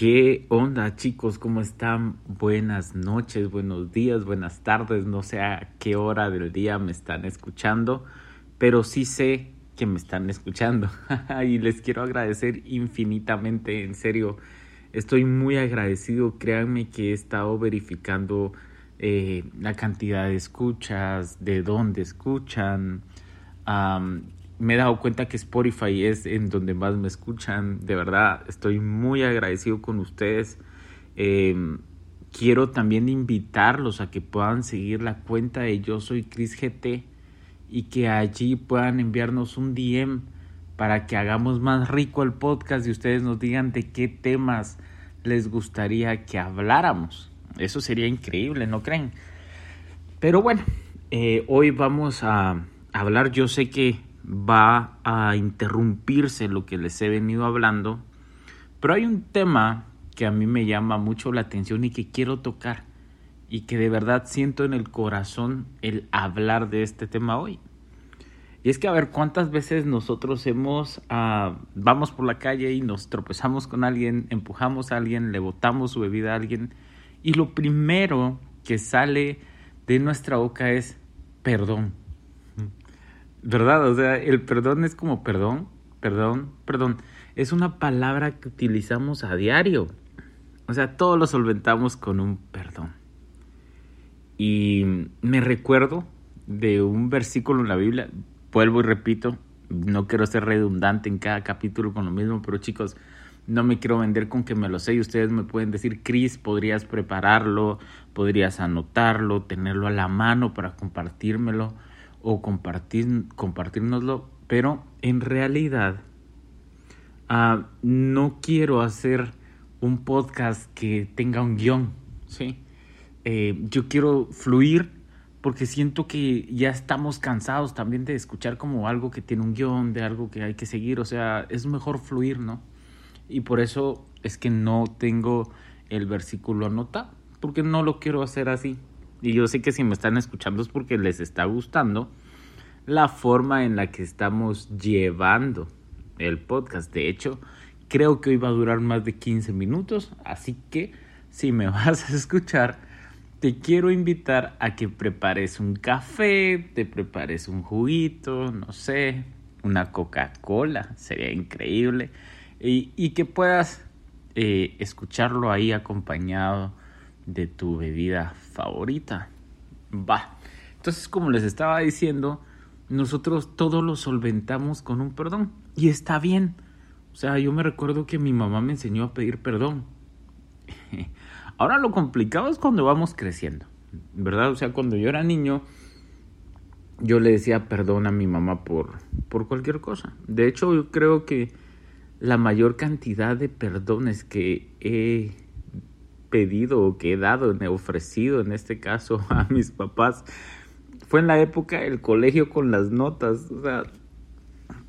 ¿Qué onda chicos? ¿Cómo están? Buenas noches, buenos días, buenas tardes. No sé a qué hora del día me están escuchando, pero sí sé que me están escuchando. y les quiero agradecer infinitamente, en serio. Estoy muy agradecido. Créanme que he estado verificando eh, la cantidad de escuchas, de dónde escuchan me he dado cuenta que Spotify es en donde más me escuchan. De verdad, estoy muy agradecido con ustedes. Em, quiero también invitarlos a que puedan seguir la cuenta de Yo Soy Chris GT y que allí puedan enviarnos un DM para que hagamos más rico el podcast y ustedes nos digan de qué temas les gustaría que habláramos. Eso sería increíble, ¿no creen? Pero bueno, eh, hoy vamos a hablar, yo sé que va a interrumpirse lo que les he venido hablando, pero hay un tema que a mí me llama mucho la atención y que quiero tocar y que de verdad siento en el corazón el hablar de este tema hoy. Y es que a ver cuántas veces nosotros hemos, ah, vamos por la calle y nos tropezamos con alguien, empujamos a alguien, le botamos su bebida a alguien y lo primero que sale de nuestra boca es perdón. ¿Verdad? O sea, el perdón es como perdón, perdón, perdón. Es una palabra que utilizamos a diario. O sea, todo lo solventamos con un perdón. Y me recuerdo de un versículo en la Biblia, vuelvo y repito, no quiero ser redundante en cada capítulo con lo mismo, pero chicos, no me quiero vender con que me lo sé y ustedes me pueden decir, Cris, podrías prepararlo, podrías anotarlo, tenerlo a la mano para compartírmelo o compartir, compartirnoslo, pero en realidad ah, no quiero hacer un podcast que tenga un guion, ¿sí? Eh, yo quiero fluir porque siento que ya estamos cansados también de escuchar como algo que tiene un guion, de algo que hay que seguir, o sea, es mejor fluir, ¿no? Y por eso es que no tengo el versículo anotado, porque no lo quiero hacer así. Y yo sé que si me están escuchando es porque les está gustando la forma en la que estamos llevando el podcast. De hecho, creo que hoy va a durar más de 15 minutos, así que si me vas a escuchar, te quiero invitar a que prepares un café, te prepares un juguito, no sé, una Coca-Cola, sería increíble, y, que puedas eh, escucharlo ahí acompañado de tu bebida favorita. Va. Entonces, como les estaba diciendo, nosotros todo lo solventamos con un perdón. Y está bien. O sea, yo me recuerdo que mi mamá me enseñó a pedir perdón. Ahora lo complicado es cuando vamos creciendo, ¿verdad? O sea, cuando yo era niño, yo le decía perdón a mi mamá por, por cualquier cosa. De hecho, yo creo que la mayor cantidad de perdones que he pedido o que he dado, ofrecido en este caso a mis papás, fue en la época del colegio con las notas. O sea,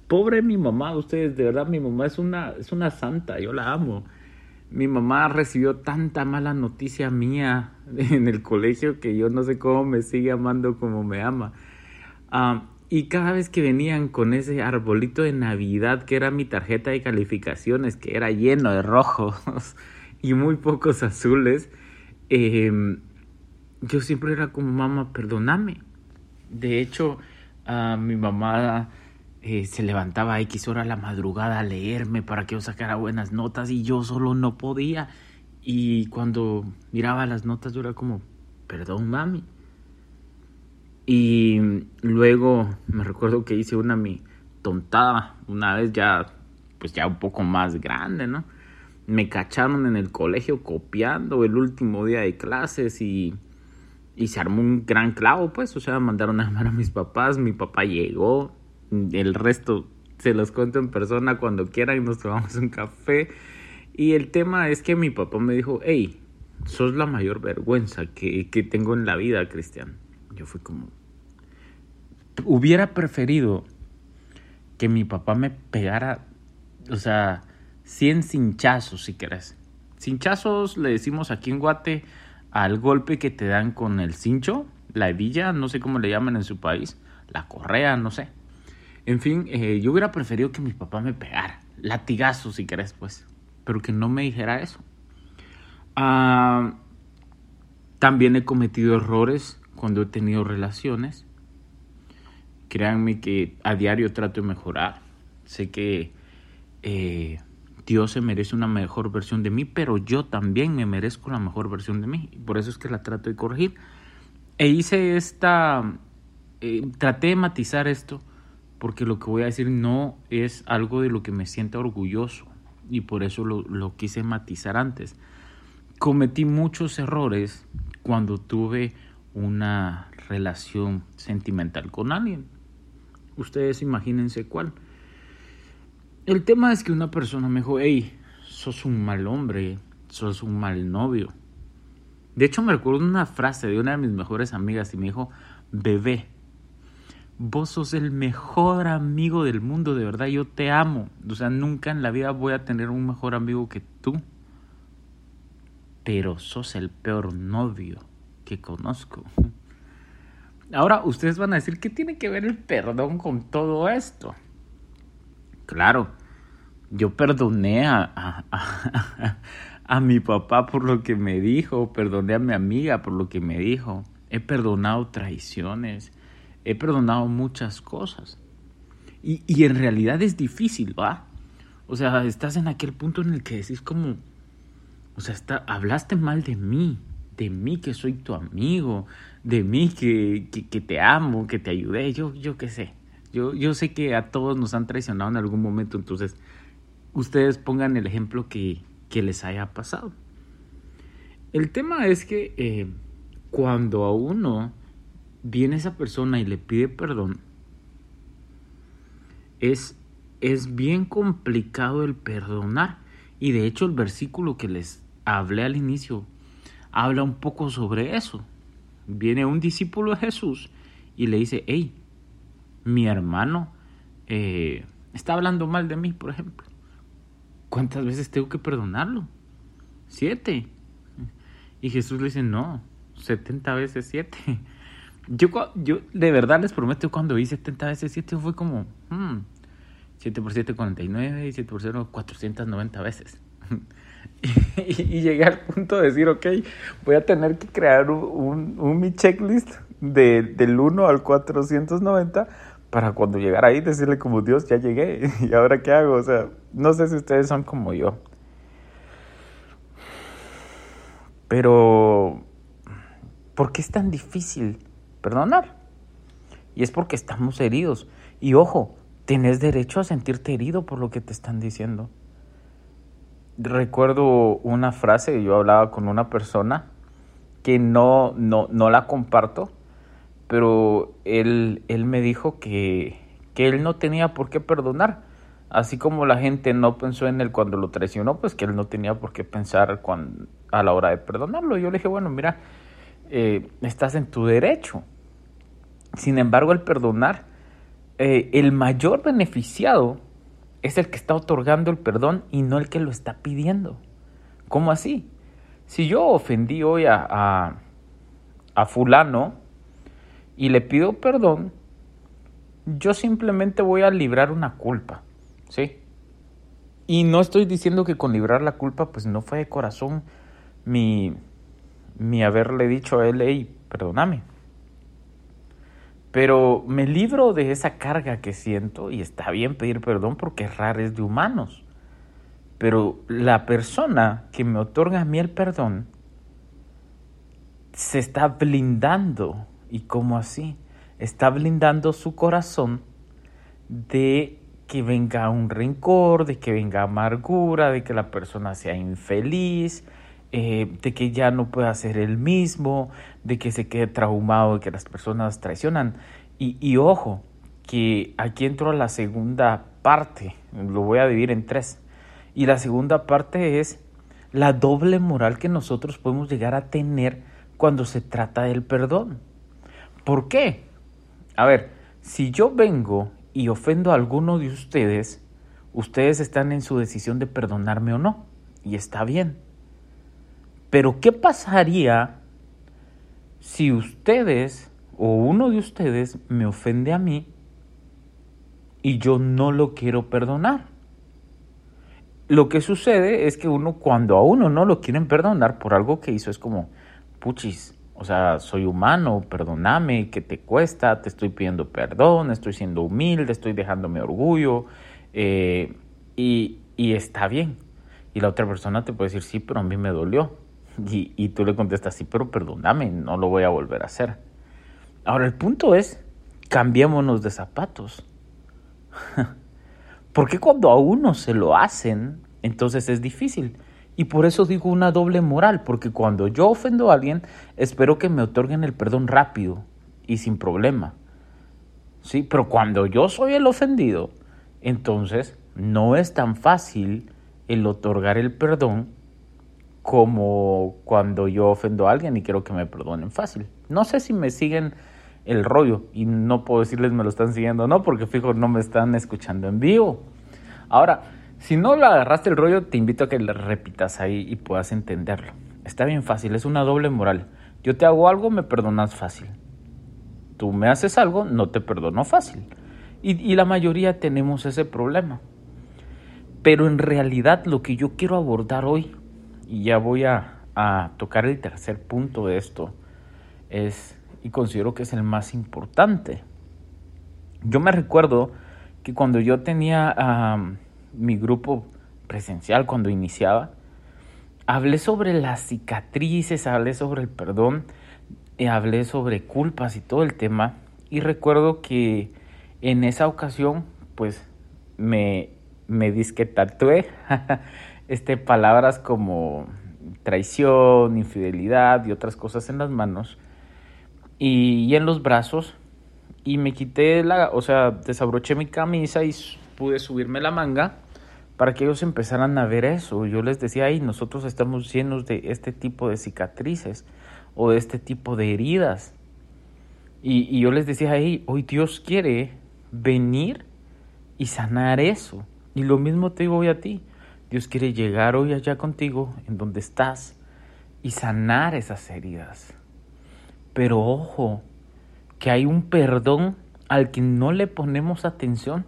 pobre mi mamá, ustedes, de verdad, mi mamá es una, es una santa, yo la amo. Mi mamá recibió tanta mala noticia mía en el colegio que yo no sé cómo me sigue amando como me ama. Ah, y cada vez que venían con ese arbolito de Navidad, que era mi tarjeta de calificaciones, que era lleno de rojos y muy pocos azules, em, yo siempre era como, mamá, perdóname. De hecho, mi mamá eh, se levantaba a X hora la madrugada a leerme para que yo sacara buenas notas y yo solo no podía. Y cuando miraba las notas yo era como, perdón mami. Y luego me recuerdo que hice una mi tontada, una vez ya, pues ya un poco más grande, ¿no? Me cacharon en el colegio copiando el último día de clases y y se armó un gran clavo, pues, o sea, mandaron a llamar a mis papás, mi papá llegó, el resto se los cuento en persona cuando quieran, nos tomamos un café. Y el tema es que mi papá me dijo, hey, sos la mayor vergüenza que, que tengo en la vida, Cristian. Yo fui como, hubiera preferido que mi papá me pegara, o sea, 100 cinchazos, si querés. Cinchazos le decimos aquí en Guate al golpe que te dan con el cincho, la hebilla, no sé cómo le llaman en su país, la correa, no sé. En fin, eh, yo hubiera preferido que mi papá me pegara, latigazo si querés, pues, pero que no me dijera eso. Ah, también he cometido errores cuando he tenido relaciones. Créanme que a diario trato de mejorar. Sé que eh, Dios se merece una mejor versión de mí, pero yo también me merezco la mejor versión de mí. Por eso es que la trato de corregir. E hice esta, eh, traté de matizar esto, porque lo que voy a decir no es algo de lo que me sienta orgulloso. Y por eso lo, lo quise matizar antes. Cometí muchos errores cuando tuve una relación sentimental con alguien. Ustedes imagínense cuál. El tema es que una persona me dijo, hey, sos un mal hombre, sos un mal novio. De hecho, me recuerdo una frase de una de mis mejores amigas y me dijo, bebé, vos sos el mejor amigo del mundo, de verdad, yo te amo. O sea, nunca en la vida voy a tener un mejor amigo que tú. Pero sos el peor novio que conozco. Ahora, ustedes van a decir, ¿qué tiene que ver el perdón con todo esto? Claro, yo perdoné a, a, mi papá por lo que me dijo, perdoné a mi amiga por lo que me dijo, he perdonado traiciones, he perdonado muchas cosas. Y, y en realidad es difícil, ¿va? O sea, estás en aquel punto en el que decís como, o sea, está, hablaste mal de mí, de mí que soy tu amigo, de mí que, que, que te amo, que te ayudé, yo, yo qué sé. Yo, yo sé que a todos nos han traicionado en algún momento, entonces ustedes pongan el ejemplo que, les haya pasado. El tema es que eh, cuando a uno viene esa persona y le pide perdón, es, es bien complicado el perdonar. Y de hecho el versículo que les hablé al inicio habla un poco sobre eso. Viene un discípulo de Jesús y le dice, hey, mi hermano eh, está hablando mal de mí, por ejemplo. ¿Cuántas veces tengo que perdonarlo? Siete. Y Jesús le dice, no, 70 veces siete. Yo, yo de verdad les prometo, cuando vi 70 veces siete fue como, 7 hmm, por 7, 49 y 7 por 0, 490 veces. y, llegué al punto de decir, ok, voy a tener que crear un, un, mi checklist de, del 1 al 490 para cuando llegara ahí decirle como Dios, ya llegué, ¿y ahora qué hago? O sea, no sé si ustedes son como yo. Pero, ¿por qué es tan difícil perdonar? Y es porque estamos heridos. Y ojo, tenés derecho a sentirte herido por lo que te están diciendo. Recuerdo una frase, yo hablaba con una persona que no, no, no la comparto, pero él, él me dijo que, que él no tenía por qué perdonar. Así como la gente no pensó en él cuando lo traicionó, pues que él no tenía por qué pensar cuando, a la hora de perdonarlo. Yo le dije, bueno, mira, eh, estás en tu derecho. Sin embargo, el perdonar, eh, el mayor beneficiado es el que está otorgando el perdón y no el que lo está pidiendo. ¿Cómo así? Si yo ofendí hoy a, a, a fulano, y le pido perdón, yo simplemente voy a librar una culpa, ¿sí? Y no estoy diciendo que con librar la culpa, pues no fue de corazón mi, mi haberle dicho a él, hey, perdóname. Pero me libro de esa carga que siento y está bien pedir perdón porque errar es de humanos. Pero la persona que me otorga a mí el perdón se está blindando ¿Y cómo así? Está blindando su corazón de que venga un rencor, de que venga amargura, de que la persona sea infeliz, eh, de que ya no pueda ser el mismo, de que se quede traumado, de que las personas traicionan. Y, y ojo, que aquí entro a la segunda parte, lo voy a dividir en tres. Y la segunda parte es la doble moral que nosotros podemos llegar a tener cuando se trata del perdón. ¿Por qué? A ver, si yo vengo y ofendo a alguno de ustedes, ustedes están en su decisión de perdonarme o no, y está bien. Pero ¿qué pasaría si ustedes o uno de ustedes me ofende a mí y yo no lo quiero perdonar? lo que sucede es que uno cuando a uno no lo quieren perdonar por algo que hizo es como, puchis, o sea, soy humano, perdóname, ¿qué te cuesta? Te estoy pidiendo perdón, estoy siendo humilde, estoy dejándome orgullo eh, y, y, está bien. Y la otra persona te puede decir, sí, pero a mí me dolió. Y, y tú le contestas, sí, pero perdóname, no lo voy a volver a hacer. Ahora, el punto es, cambiémonos de zapatos. Porque cuando a uno se lo hacen, entonces es difícil. Y por eso digo una doble moral, porque cuando yo ofendo a alguien, espero que me otorguen el perdón rápido y sin problema. Sí, pero cuando yo soy el ofendido, entonces no es tan fácil el otorgar el perdón como cuando yo ofendo a alguien y quiero que me perdonen fácil. No sé si me siguen el rollo y no puedo decirles me lo están siguiendo no, porque fijo no me están escuchando en vivo. Ahora, si no lo agarraste el rollo, te invito a que lo repitas ahí y puedas entenderlo. Está bien fácil, es una doble moral. Yo te hago algo, me perdonas fácil. Tú me haces algo, no te perdono fácil. Y, la mayoría tenemos ese problema. Pero en realidad lo que yo quiero abordar hoy, y ya voy a tocar el tercer punto de esto, es, y considero que es el más importante. Yo me recuerdo que cuando yo tenía mi grupo presencial cuando iniciaba, hablé sobre las cicatrices, hablé sobre el perdón, y hablé sobre culpas y todo el tema. Y recuerdo que en esa ocasión, pues me, me disque tatué este, palabras como traición, infidelidad y otras cosas en las manos y, y en los brazos. Y me quité la, o sea, desabroché mi camisa y pude subirme la manga para que ellos empezaran a ver eso. Yo les decía, ay, nosotros estamos llenos de este tipo de cicatrices o de este tipo de heridas. Y, yo les decía, ay, hoy Dios quiere venir y sanar eso. Y lo mismo te digo hoy a ti. Dios quiere llegar hoy allá contigo, en donde estás, y sanar esas heridas. Pero ojo, que hay un perdón al que no le ponemos atención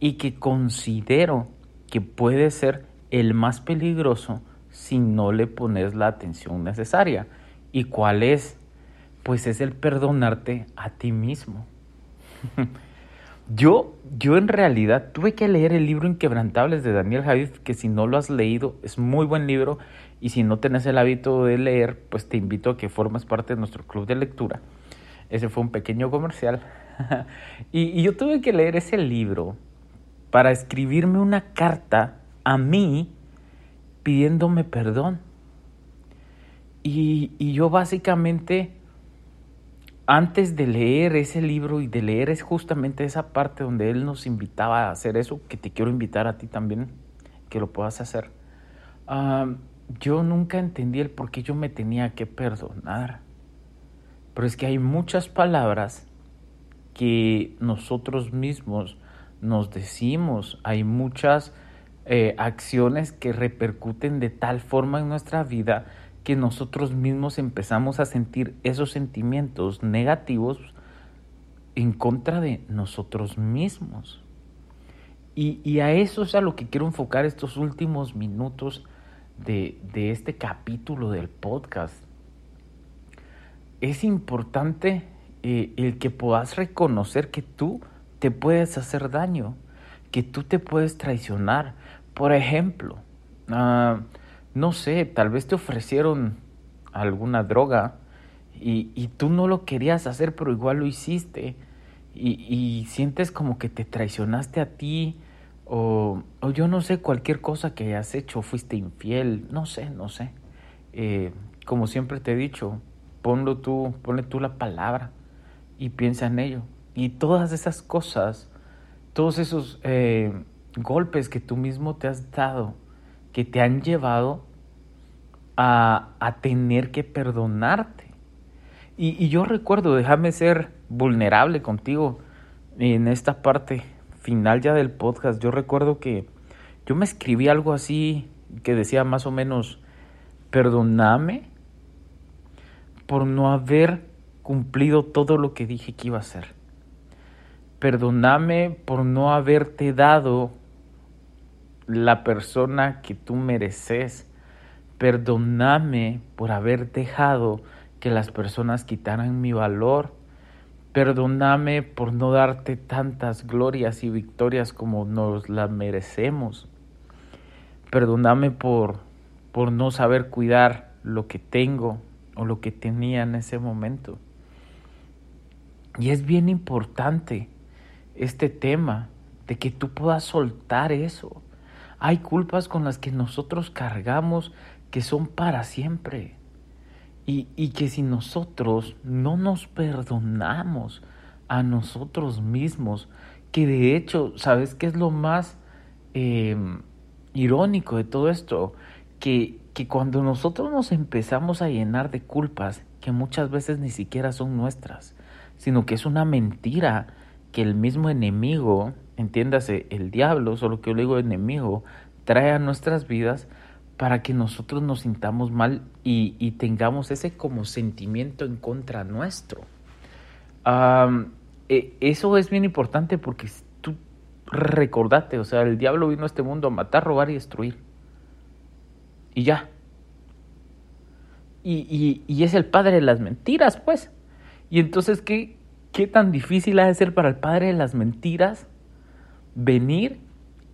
y que considero que puede ser el más peligroso si no le pones la atención necesaria. ¿Y cuál es? Pues es el perdonarte a ti mismo. yo, yo en realidad tuve que leer el libro Inquebrantables de Daniel Javif, que si no lo has leído es muy buen libro y si no tenés el hábito de leer, pues te invito a que formes parte de nuestro club de lectura. Ese fue un pequeño comercial. y, yo tuve que leer ese libro para escribirme una carta a mí pidiéndome perdón. Y, y, yo básicamente, antes de leer ese libro y de leer es justamente esa parte donde él nos invitaba a hacer eso, que te quiero invitar a ti también, que lo puedas hacer, ah, yo nunca entendí el por qué yo me tenía que perdonar. Pero es que hay muchas palabras que nosotros mismos nos decimos, hay muchas eh, acciones que repercuten de tal forma en nuestra vida que nosotros mismos empezamos a sentir esos sentimientos negativos en contra de nosotros mismos. Y, y, a eso es a lo que quiero enfocar estos últimos minutos de, de este capítulo del podcast. Es importante eh, el que puedas reconocer que tú te puedes hacer daño, que tú te puedes traicionar. Por ejemplo, ah, no sé, tal vez te ofrecieron alguna droga y, y, tú no lo querías hacer, pero igual lo hiciste y, y sientes como que te traicionaste a ti o, o, yo no sé, cualquier cosa que hayas hecho, fuiste infiel, no sé, no sé. Eh, como siempre te he dicho, ponlo tú, ponle tú la palabra y piensa en ello. Y todas esas cosas, todos esos eh, golpes que tú mismo te has dado, que te han llevado a, a tener que perdonarte. Y, y yo recuerdo, déjame ser vulnerable contigo en esta parte final ya del podcast, yo recuerdo que yo me escribí algo así que decía más o menos, perdóname por no haber cumplido todo lo que dije que iba a hacer. Perdóname por no haberte dado la persona que tú mereces. Perdóname por haber dejado que las personas quitaran mi valor. Perdóname por no darte tantas glorias y victorias como nos las merecemos. Perdóname por, por no saber cuidar lo que tengo o lo que tenía en ese momento. Y es bien importante este tema de que tú puedas soltar eso. Hay culpas con las que nosotros cargamos que son para siempre. Y, y, que si nosotros no nos perdonamos a nosotros mismos, que de hecho, ¿sabes qué es lo más em, irónico de todo esto? Que, que cuando nosotros nos empezamos a llenar de culpas, que muchas veces ni siquiera son nuestras, sino que es una mentira que el mismo enemigo, entiéndase, el diablo, solo que yo le digo enemigo, trae a nuestras vidas para que nosotros nos sintamos mal y, tengamos ese como sentimiento en contra nuestro. E, eso es bien importante porque tú recordate, o sea, el diablo vino a este mundo a matar, robar y destruir. Y ya. Y, y es el padre de las mentiras, pues. Y entonces, ¿qué, ¿Qué tan difícil ha de ser para el padre de las mentiras venir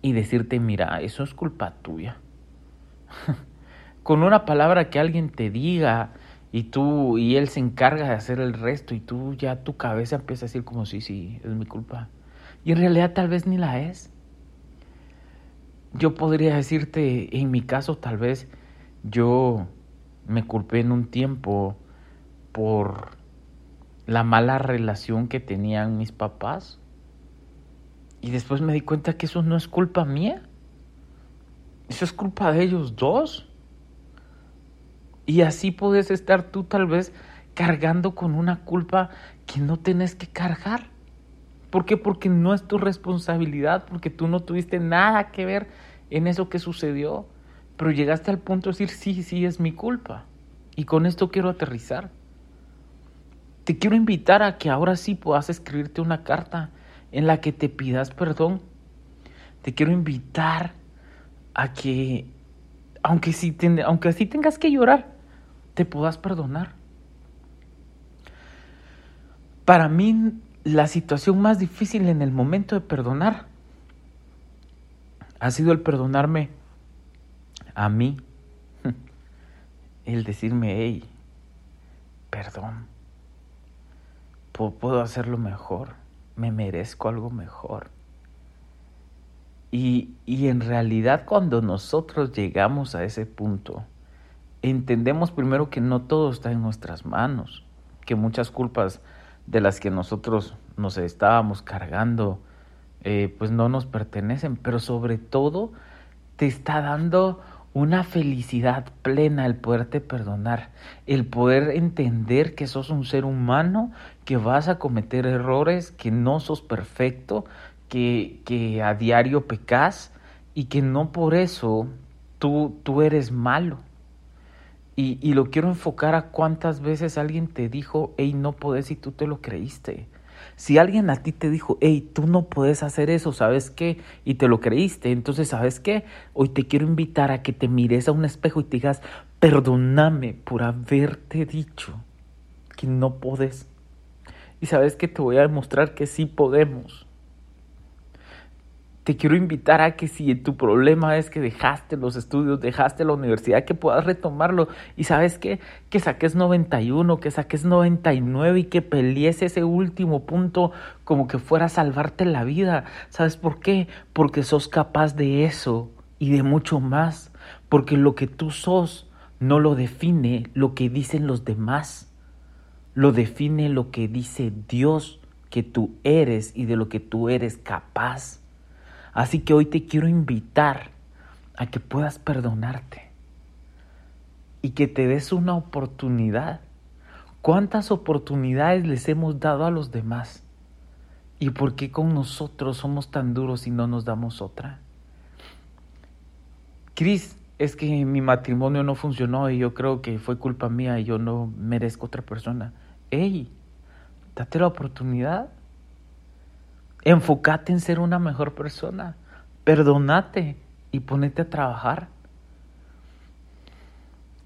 y decirte, mira, eso es culpa tuya? Con una palabra que alguien te diga y tú y él se encarga de hacer el resto y tú ya tu cabeza empieza a decir como sí, sí, es mi culpa. Y en realidad tal vez ni la es. Yo podría decirte, en mi caso tal vez yo me culpé en un tiempo por la mala relación que tenían mis papás. Y después me di cuenta que eso no es culpa mía. Eso es culpa de ellos dos. Y así puedes estar tú tal vez cargando con una culpa que no tienes que cargar. ¿Por qué? Porque no es tu responsabilidad, porque tú no tuviste nada que ver en eso que sucedió. Pero llegaste al punto de decir, sí, sí, es mi culpa. Y con esto quiero aterrizar. Te quiero invitar a que ahora sí puedas escribirte una carta en la que te pidas perdón. Te quiero invitar a que, aunque sí, aunque sí tengas que llorar, te puedas perdonar. Para mí, la situación más difícil en el momento de perdonar ha sido el perdonarme a mí. El decirme, hey, perdón puedo hacerlo mejor, me merezco algo mejor. Y, y en realidad cuando nosotros llegamos a ese punto, entendemos primero que no todo está en nuestras manos, que muchas culpas de las que nosotros nos estábamos cargando, eh, pues no nos pertenecen, pero sobre todo te está dando una felicidad plena el poderte perdonar, el poder entender que sos un ser humano, que vas a cometer errores, que no sos perfecto, que, que a diario pecas y que no por eso tú, tú eres malo. Y, y lo quiero enfocar a cuántas veces alguien te dijo, hey, no podés y tú te lo creíste. Si alguien a ti te dijo, hey, tú no puedes hacer eso, ¿sabes qué? Y te lo creíste, entonces, ¿sabes qué? Hoy te quiero invitar a que te mires a un espejo y te digas, perdóname por haberte dicho que no puedes. Y sabes que te voy a demostrar que sí podemos te quiero invitar a que si tu problema es que dejaste los estudios, dejaste la universidad, que puedas retomarlo. Y sabes qué? Que saques 91, que saques 99 y que pelees ese último punto como que fuera a salvarte la vida. ¿Sabes por qué? Porque sos capaz de eso y de mucho más. Porque lo que tú sos no lo define lo que dicen los demás. Lo define lo que dice Dios que tú eres y de lo que tú eres capaz. Así que hoy te quiero invitar a que puedas perdonarte y que te des una oportunidad. ¿Cuántas oportunidades les hemos dado a los demás? ¿Y por qué con nosotros somos tan duros y no nos damos otra? Cris, es que mi matrimonio no funcionó y yo creo que fue culpa mía y yo no merezco otra persona. ¡Ey! Date la oportunidad. Enfócate en ser una mejor persona. Perdónate y ponete a trabajar.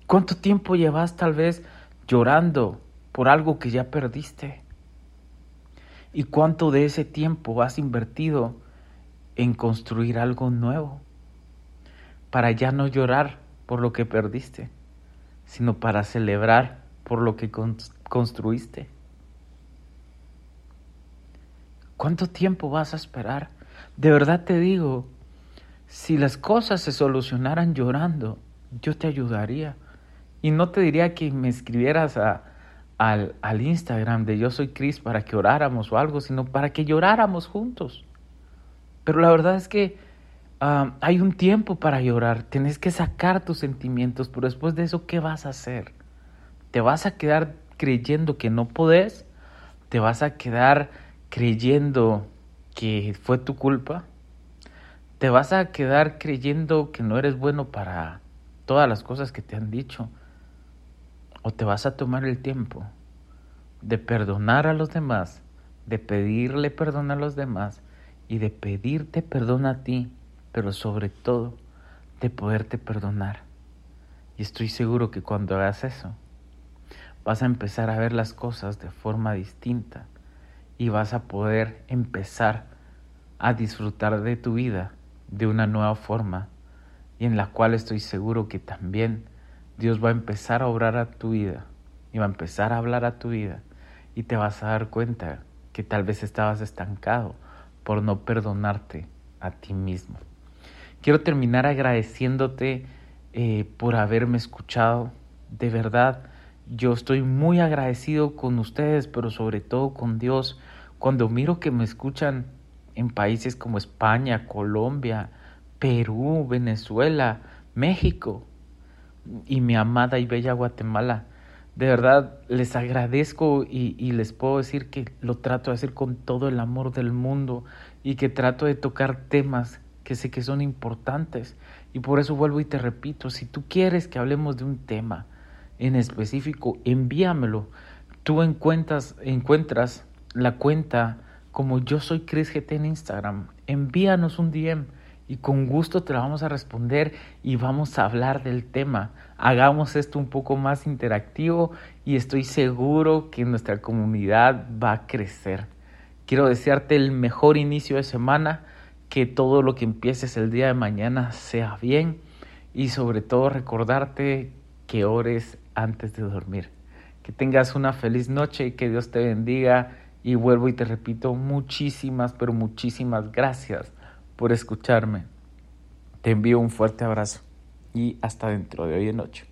¿Cuánto tiempo llevas tal vez llorando por algo que ya perdiste? ¿Y cuánto de ese tiempo has invertido en construir algo nuevo? Para ya no llorar por lo que perdiste, sino para celebrar por lo que construiste. ¿Cuánto tiempo vas a esperar? De verdad te digo, si las cosas se solucionaran llorando, yo te ayudaría. Y no te diría que me escribieras a, al, al, Instagram de Yo Soy Cris para que oráramos o algo, sino para que lloráramos juntos. Pero la verdad es que ah, hay un tiempo para llorar, tienes que sacar tus sentimientos, pero después de eso, ¿qué vas a hacer? ¿Te vas a quedar creyendo que no podés? ¿Te vas a quedar creyendo que fue tu culpa? ¿Te vas a quedar creyendo que no eres bueno para todas las cosas que te han dicho? ¿O te vas a tomar el tiempo de perdonar a los demás, de pedirle perdón a los demás y de pedirte perdón a ti, pero sobre todo de poderte perdonar? Y estoy seguro que cuando hagas eso, vas a empezar a ver las cosas de forma distinta y vas a poder empezar a disfrutar de tu vida de una nueva forma y en la cual estoy seguro que también Dios va a empezar a obrar a tu vida y va a empezar a hablar a tu vida y te vas a dar cuenta que tal vez estabas estancado por no perdonarte a ti mismo. Quiero terminar agradeciéndote eh, por haberme escuchado. De verdad, yo estoy muy agradecido con ustedes, pero sobre todo con Dios. Cuando miro que me escuchan en países como España, Colombia, Perú, Venezuela, México, y mi amada y bella Guatemala. De verdad les agradezco y, les puedo decir que lo trato de hacer con todo el amor del mundo y que trato de tocar temas que sé que son importantes. Y por eso vuelvo y te repito, si tú quieres que hablemos de un tema en específico, envíamelo. Tú encuentras, encuentras la cuenta como yo soy Chris GT en Instagram. Envíanos un DM y con gusto te lo vamos a responder y vamos a hablar del tema. Hagamos esto un poco más interactivo y estoy seguro que nuestra comunidad va a crecer. Quiero desearte el mejor inicio de semana, que todo lo que empieces el día de mañana sea bien y sobre todo recordarte que ores antes de dormir. Que tengas una feliz noche y que Dios te bendiga y vuelvo y te repito muchísimas, pero muchísimas gracias por escucharme. Te envío un fuerte abrazo y hasta dentro de hoy en noche.